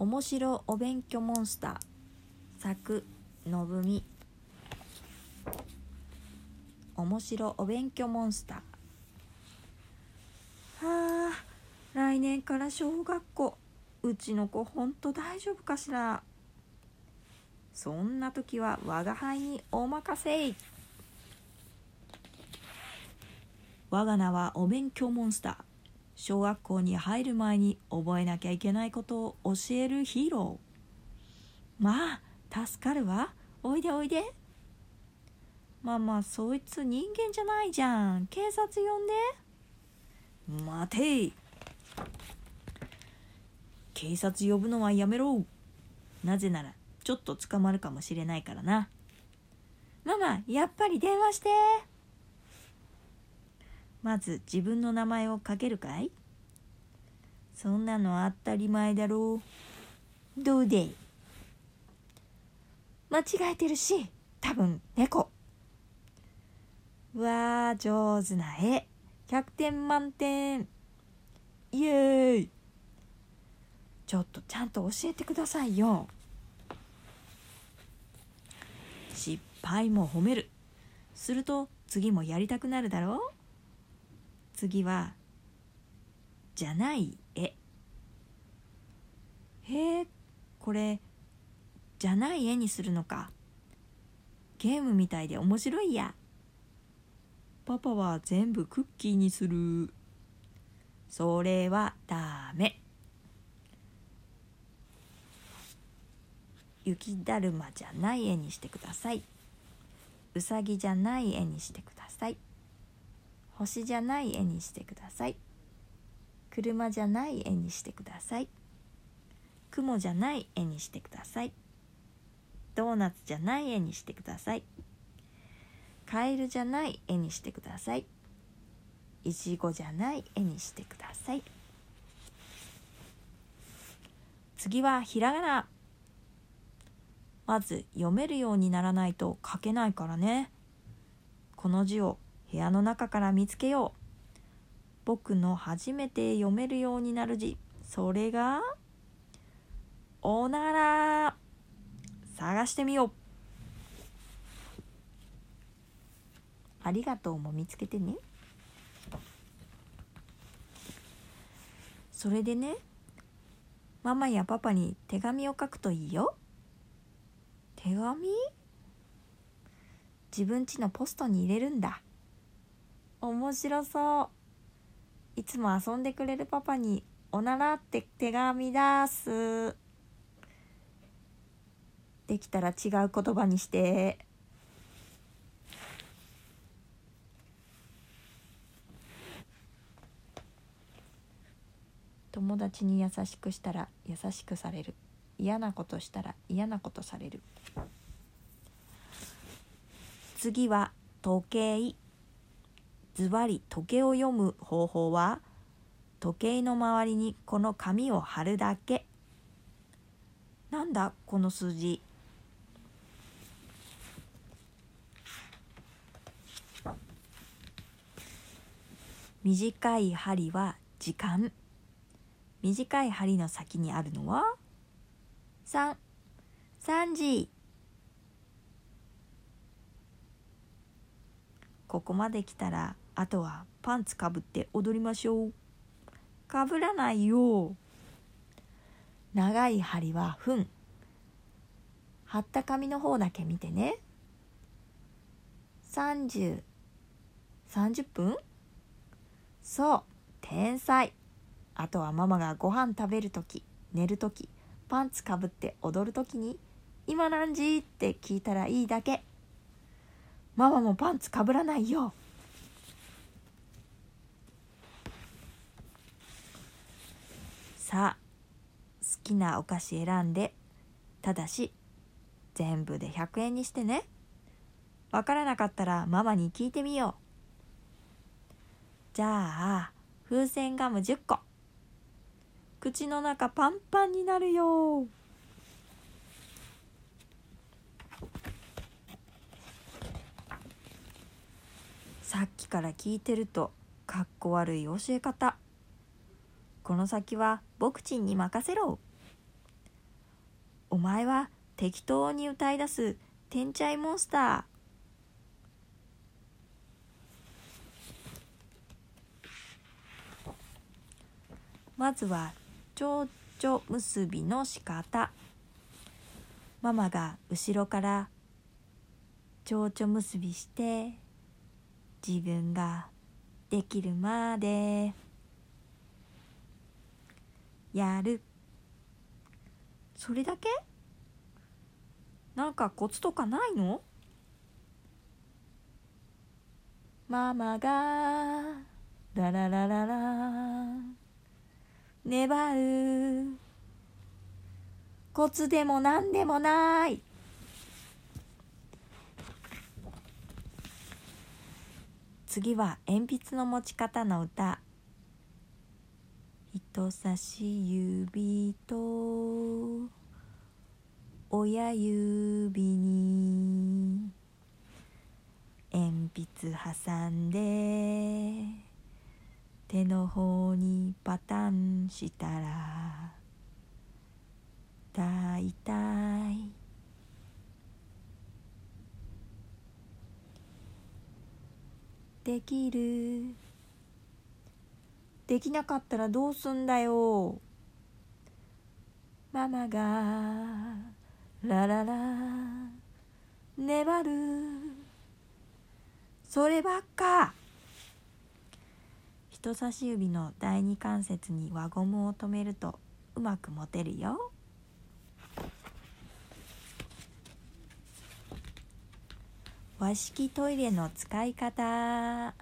面白お勉強モンスター。作のぶみ面白お勉強モンスター。はあ来年から小学校。うちの子ほんと大丈夫かしら。そんな時は我が輩にお任せ我が名はお勉強モンスター。小学校に入る前に覚えなきゃいけないことを教えるヒーロー。まあ助かるわ。おいでおいで。まあまあそいつ人間じゃないじゃん。警察呼んで。待て。警察呼ぶのはやめろ。なぜならちょっと捕まるかもしれないからな。ママやっぱり電話して。まず自分の名前をかけるかい？そんなの当たり前だろう。どうで？間違えてるし多分猫。わあ上手な絵。100点満点。イエーイ。ちょっとちゃんと教えてくださいよ。失敗も褒める。すると次もやりたくなるだろう。次はじゃない絵。へえこれじゃない絵にするのか。ゲームみたいで面白いや。パパは全部クッキーにする。それはダメ。雪だるまじゃない絵にしてください。うさぎじゃない絵にしてください。星じゃない絵にしてください。車じゃない絵にしてください。雲じゃない絵にしてください。ドーナツじゃない絵にしてください。カエルじゃない絵にしてください。いちごじゃない絵にしてください。次はひらがな。まず読めるようにならないと書けないからね。この字を部屋の中から見つけよう。僕の初めて読めるようになる字。それがおなら。探してみよう。ありがとうも見つけてね。それでねママやパパに手紙を書くといいよ。手紙？自分家のポストに入れるんだ。面白そう。いつも遊んでくれるパパにおならって手紙出す。できたら違う言葉にして。友達に優しくしたら優しくされる。嫌なことしたら嫌なことされる。次は時計。ズバリ時計を読む方法は時計の周りにこの紙を貼るだけ。なんだこの数字。短い針は時間。短い針の先にあるのは3 3時ここまで来たらあとはパンツかぶって踊りましょう。かぶらないよ長い針は分貼った紙の方だけ見てね。3030分。そう。天才。あとはママがご飯食べる時。寝る時。パンツかぶって踊る時に「今何時?」って聞いたらいいだけ。ママもパンツかぶらないよ。さあ好きなお菓子選んでただし全部で100円にしてね。わからなかったらママに聞いてみよう。じゃあ風船ガム10個口の中パンパンになるよ。さっきから聞いてるとかっこ悪い教え方。この先は僕ちんに任せろ。お前は適当に歌い出す天才モンスター。まずは蝶々結びの仕方。ママが後ろから蝶々結びして自分ができるまで。やる。それだけ？なんかコツとかないの？ママがラララララ。粘る。コツでも何でもない。次は鉛筆の持ち方の歌。人差し指と親指に鉛筆挟んで手の方にパタンしたら大体できる。できなかったらどうすんだよ。ママがラララ粘る。そればっか。人差し指の第二関節に輪ゴムを留めるとうまく持てるよ。和式トイレの使い方。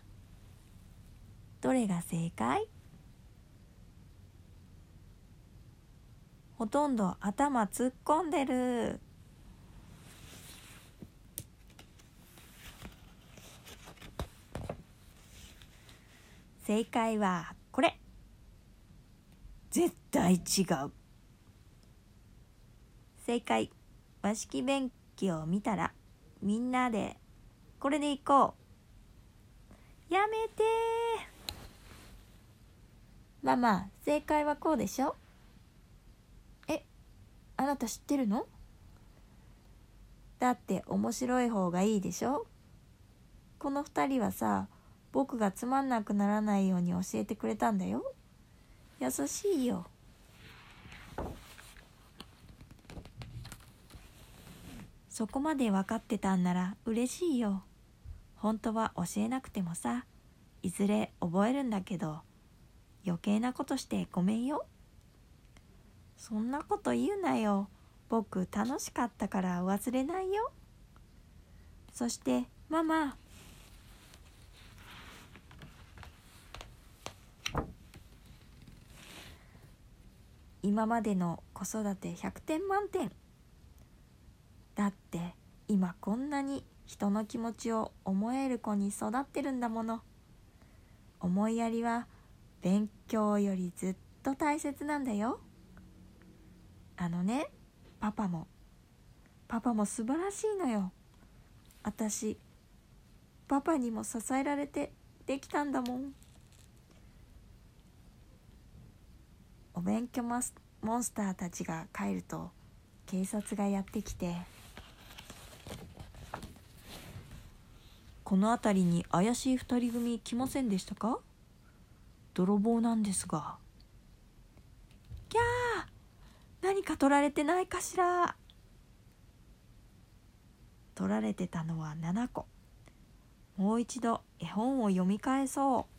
どれが正解？ほとんど頭突っ込んでる。正解はこれ。絶対違う。正解。和式便器を見たらみんなでこれでいこう。やめてママ正解はこうでしょ。あなた知ってるの？だって面白い方がいいでしょ？この2人はさ僕がつまんなくならないように教えてくれたんだよ。優しいよ。そこまで分かってたんなら嬉しいよ。本当は教えなくてもさいずれ覚えるんだけど余計なことしてごめんよ。そんなこと言うなよ。僕楽しかったから忘れないよ。そしてママ。今までの子育て100点満点。だって今こんなに人の気持ちを思える子に育ってるんだもの。思いやりは勉強よりずっと大切なんだよ。あのねパパも。パパも素晴らしいのよ。私パパにも支えられてできたんだもん。お勉強モンスターたちが帰ると警察がやってきて。この辺りに怪しい2人組来ませんでしたか？泥棒なんですがキャー何か取られてないかしら。取られてたのは7個。もう一度絵本を読み返そう。